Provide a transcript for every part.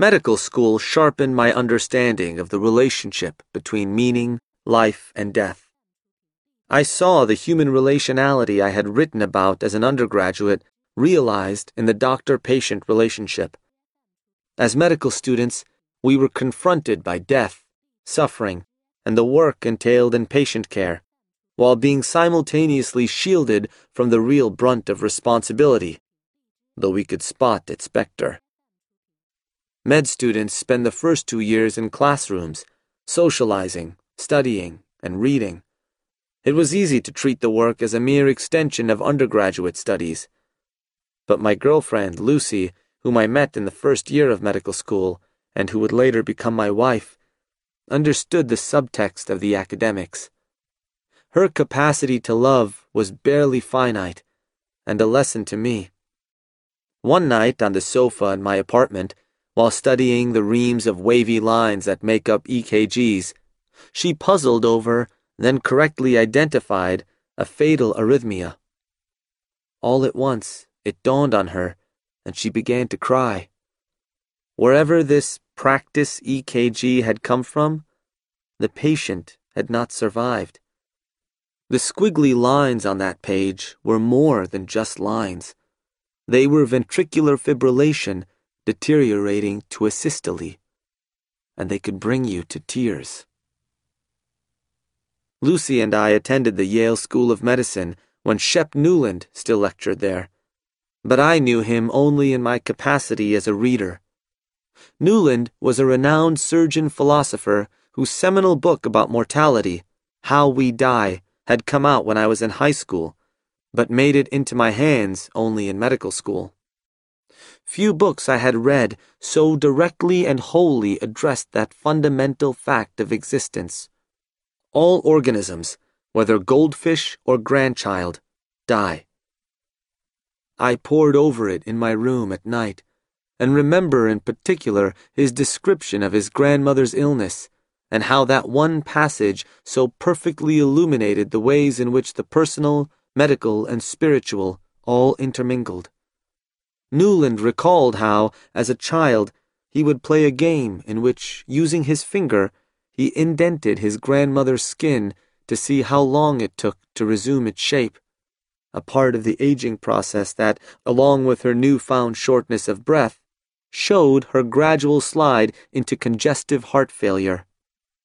Medical school sharpened my understanding of the relationship between meaning, life, and death. I saw the human relationality I had written about as an undergraduate realized in the doctor patient relationship. As medical students, we were confronted by death, suffering, and the work entailed in patient care, while being simultaneously shielded from the real brunt of responsibility, though we could spot its specter. Med students spend the first two years in classrooms, socializing, studying, and reading. It was easy to treat the work as a mere extension of undergraduate studies. But my girlfriend, Lucy, whom I met in the first year of medical school, and who would later become my wife, understood the subtext of the academics. Her capacity to love was barely finite, and a lesson to me. One night on the sofa in my apartment, while studying the reams of wavy lines that make up EKGs, she puzzled over, then correctly identified, a fatal arrhythmia. All at once, it dawned on her, and she began to cry. Wherever this practice EKG had come from, the patient had not survived. The squiggly lines on that page were more than just lines. They were ventricular fibrillation deteriorating to asystole, and they could bring you to tears. Lucy and I attended the Yale School of Medicine when Shep Nuland still lectured there, but I knew him only in my capacity as a reader. Nuland was a renowned surgeon philosopher whose seminal book about mortality, How We Die, had come out when I was in high school, but made it into my hands only in medical school. Few books I had read so directly and wholly addressed that fundamental fact of existence. All organisms, whether goldfish or grandchild, die. I pored over it in my room at night, and remember in particular his description of his grandmother's illness and how that one passage so perfectly illuminated the ways in which the personal, medical, and spiritual all intermingled. Nuland recalled how, as a child, he would play a game in which, using his finger, he indented his grandmother's skin to see how long it took to resume its shape, a part of the aging process that, along with her newfound shortness of breath, showed her gradual slide into congestive heart failure.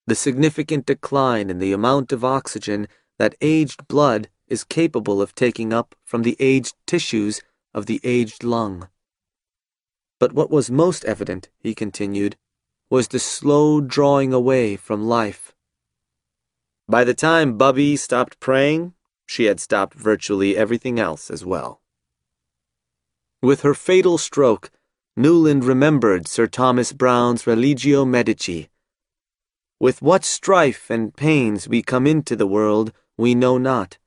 The significant decline in the amount of oxygen that aged blood is capable of taking up from the aged tissues of the aged lung. But what was most evident, he continued, was the slow drawing away from life. By the time Bubby stopped praying, she had stopped virtually everything else as well. With her fatal stroke, Nuland remembered Sir Thomas Browne's Religio Medici with what strife and pains we come into the world, we know not,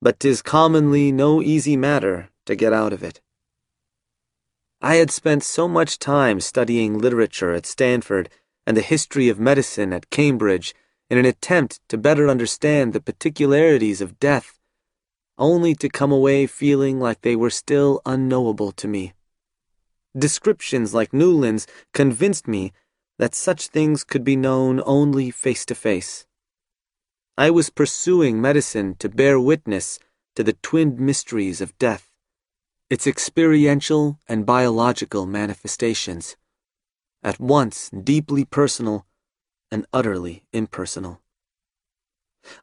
but 'tis commonly no easy matter to get out of it. I had spent so much time studying literature at Stanford and the history of medicine at Cambridge in an attempt to better understand the particularities of death, only to come away feeling like they were still unknowable to me. Descriptions like Nuland's convinced me that such things could be known only face to face. I was pursuing medicine to bear witness to the twin mysteries of death, its experiential and biological manifestations, at once deeply personal and utterly impersonal.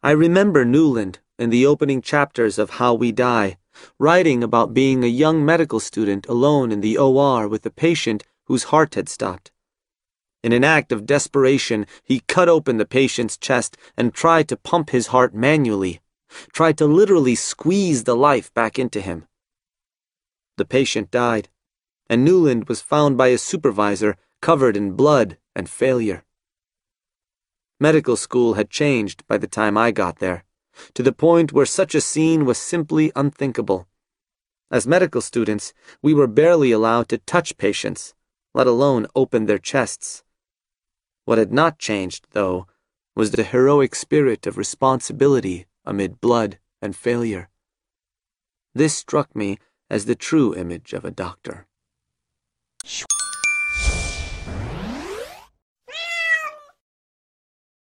I remember Nuland in the opening chapters of How We Die, writing about being a young medical student alone in the OR with a patient whose heart had stopped. In an act of desperation, he cut open the patient's chest and tried to pump his heart manually, tried to literally squeeze the life back into him. The patient died, and Nuland was found by his supervisor covered in blood and failure. Medical school had changed by the time I got there, to the point where such a scene was simply unthinkable. As medical students, we were barely allowed to touch patients, let alone open their chests. What had not changed, though, was the heroic spirit of responsibility amid blood and failure. This struck me as the true image of a doctor.